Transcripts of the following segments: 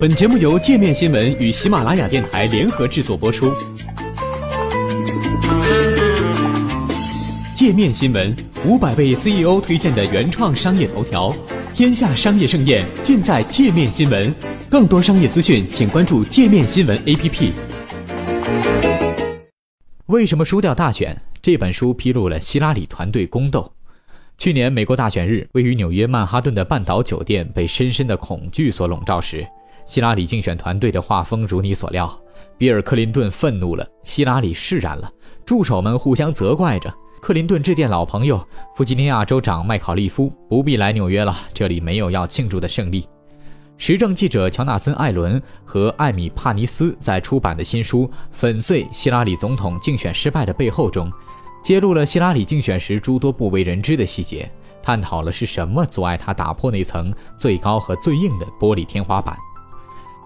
本节目由界面新闻与喜马拉雅电台联合制作播出。界面新闻五百位 CEO 推荐的原创商业头条，天下商业盛宴尽在界面新闻。更多商业资讯，请关注界面新闻 APP。为什么输掉大选？这本书披露了希拉里团队宫斗。去年美国大选日，位于纽约曼哈顿的半岛酒店被深深的恐惧所笼罩时。希拉里竞选团队的画风如你所料，比尔·克林顿愤怒了，希拉里释然了，助手们互相责怪着。克林顿致电老朋友弗吉尼亚州长麦考利夫，不必来纽约了，这里没有要庆祝的胜利。时政记者乔纳森·艾伦和艾米·帕尼斯在出版的新书《粉碎希拉里总统竞选失败的背后》中，揭露了希拉里竞选时诸多不为人知的细节，探讨了是什么阻碍他打破那层最高和最硬的玻璃天花板。《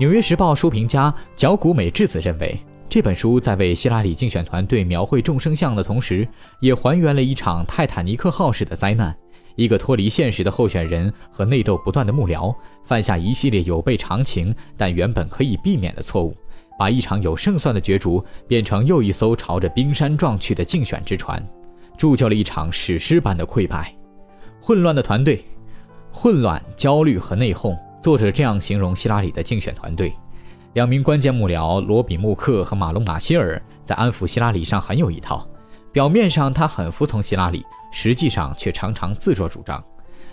纽约时报》书评家角谷美智子认为，这本书在为希拉里竞选团队描绘众生相的同时，也还原了一场泰坦尼克号式的灾难：一个脱离现实的候选人和内斗不断的幕僚，犯下一系列有悖常情但原本可以避免的错误，把一场有胜算的角逐变成又一艘朝着冰山撞去的竞选之船，铸就了一场史诗般的溃败。混乱的团队，混乱、焦虑和内讧。作者这样形容希拉里的竞选团队：两名关键幕僚罗比·穆克和马龙·马歇尔在安抚希拉里上很有一套。表面上他很服从希拉里，实际上却常常自作主张。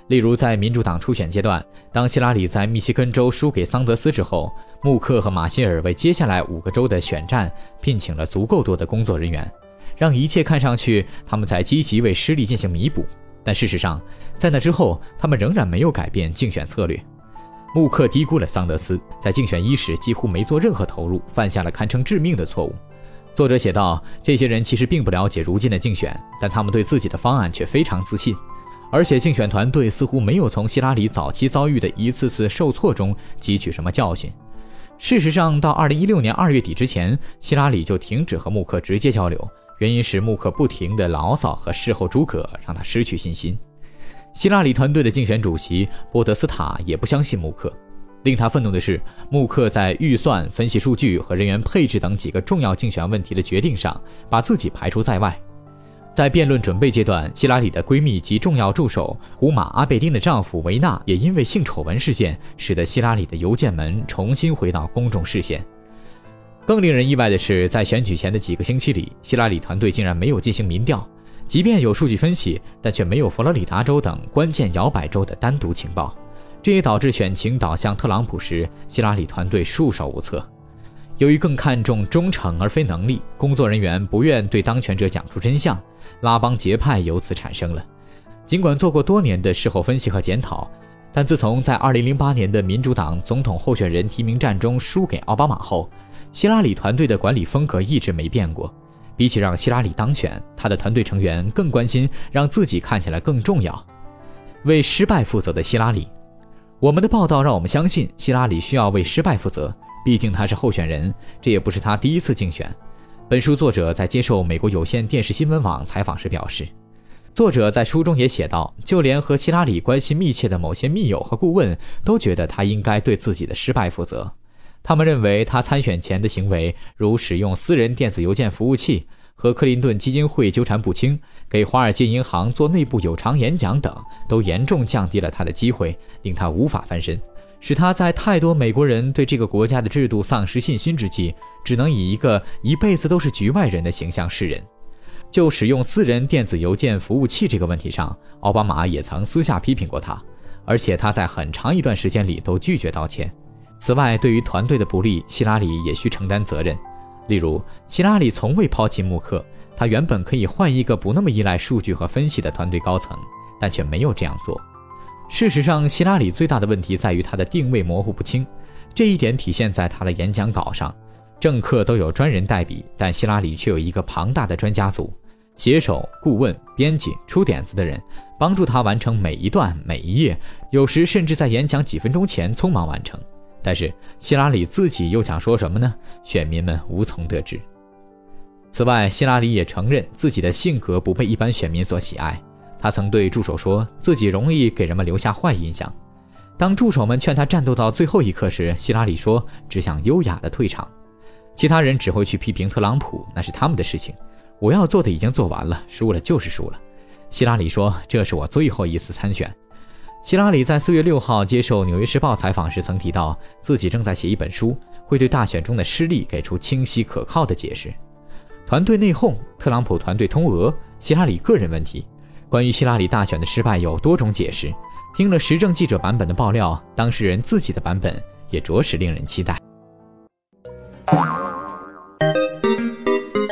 例如，在民主党初选阶段，当希拉里在密西根州输给桑德斯之后，穆克和马歇尔为接下来五个州的选战聘请了足够多的工作人员，让一切看上去他们在积极为失利进行弥补。但事实上，在那之后，他们仍然没有改变竞选策略。穆克低估了桑德斯，在竞选伊始几乎没做任何投入，犯下了堪称致命的错误。作者写道：“这些人其实并不了解如今的竞选，但他们对自己的方案却非常自信，而且竞选团队似乎没有从希拉里早期遭遇的一次次受挫中汲取什么教训。事实上，到2016年2月底之前，希拉里就停止和穆克直接交流，原因是穆克不停的牢骚和事后诸葛，让他失去信心。”希拉里团队的竞选主席波德斯塔也不相信穆克。令他愤怒的是，穆克在预算、分析数据和人员配置等几个重要竞选问题的决定上，把自己排除在外。在辩论准备阶段，希拉里的闺蜜及重要助手胡马·阿贝丁的丈夫维纳也因为性丑闻事件，使得希拉里的邮件门重新回到公众视线。更令人意外的是，在选举前的几个星期里，希拉里团队竟然没有进行民调。即便有数据分析，但却没有佛罗里达州等关键摇摆州的单独情报，这也导致选情导向特朗普时，希拉里团队束手无策。由于更看重忠诚而非能力，工作人员不愿对当权者讲出真相，拉帮结派由此产生了。尽管做过多年的事后分析和检讨，但自从在2008年的民主党总统候选人提名战中输给奥巴马后，希拉里团队的管理风格一直没变过。比起让希拉里当选，他的团队成员更关心让自己看起来更重要。为失败负责的希拉里，我们的报道让我们相信希拉里需要为失败负责，毕竟他是候选人，这也不是他第一次竞选。本书作者在接受美国有线电视新闻网采访时表示，作者在书中也写道，就连和希拉里关系密切的某些密友和顾问都觉得他应该对自己的失败负责。他们认为他参选前的行为，如使用私人电子邮件服务器、和克林顿基金会纠缠不清、给华尔街银行做内部有偿演讲等，都严重降低了他的机会，令他无法翻身，使他在太多美国人对这个国家的制度丧失信心之际，只能以一个一辈子都是局外人的形象示人。就使用私人电子邮件服务器这个问题上，奥巴马也曾私下批评过他，而且他在很长一段时间里都拒绝道歉。此外，对于团队的不利，希拉里也需承担责任。例如，希拉里从未抛弃穆克，他原本可以换一个不那么依赖数据和分析的团队高层，但却没有这样做。事实上，希拉里最大的问题在于他的定位模糊不清，这一点体现在他的演讲稿上。政客都有专人代笔，但希拉里却有一个庞大的专家组，写手、顾问、编辑、出点子的人，帮助他完成每一段、每一页，有时甚至在演讲几分钟前匆忙完成。但是希拉里自己又想说什么呢？选民们无从得知。此外，希拉里也承认自己的性格不被一般选民所喜爱。他曾对助手说自己容易给人们留下坏印象。当助手们劝他战斗到最后一刻时，希拉里说：“只想优雅地退场。”其他人只会去批评特朗普，那是他们的事情。我要做的已经做完了，输了就是输了。希拉里说：“这是我最后一次参选。”希拉里在四月六号接受《纽约时报》采访时曾提到，自己正在写一本书，会对大选中的失利给出清晰可靠的解释。团队内讧，特朗普团队通俄，希拉里个人问题。关于希拉里大选的失败有多种解释。听了时政记者版本的爆料，当事人自己的版本也着实令人期待。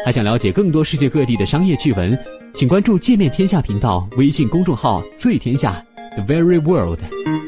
还想了解更多世界各地的商业趣闻，请关注“界面天下”频道微信公众号“最天下 The Very World”。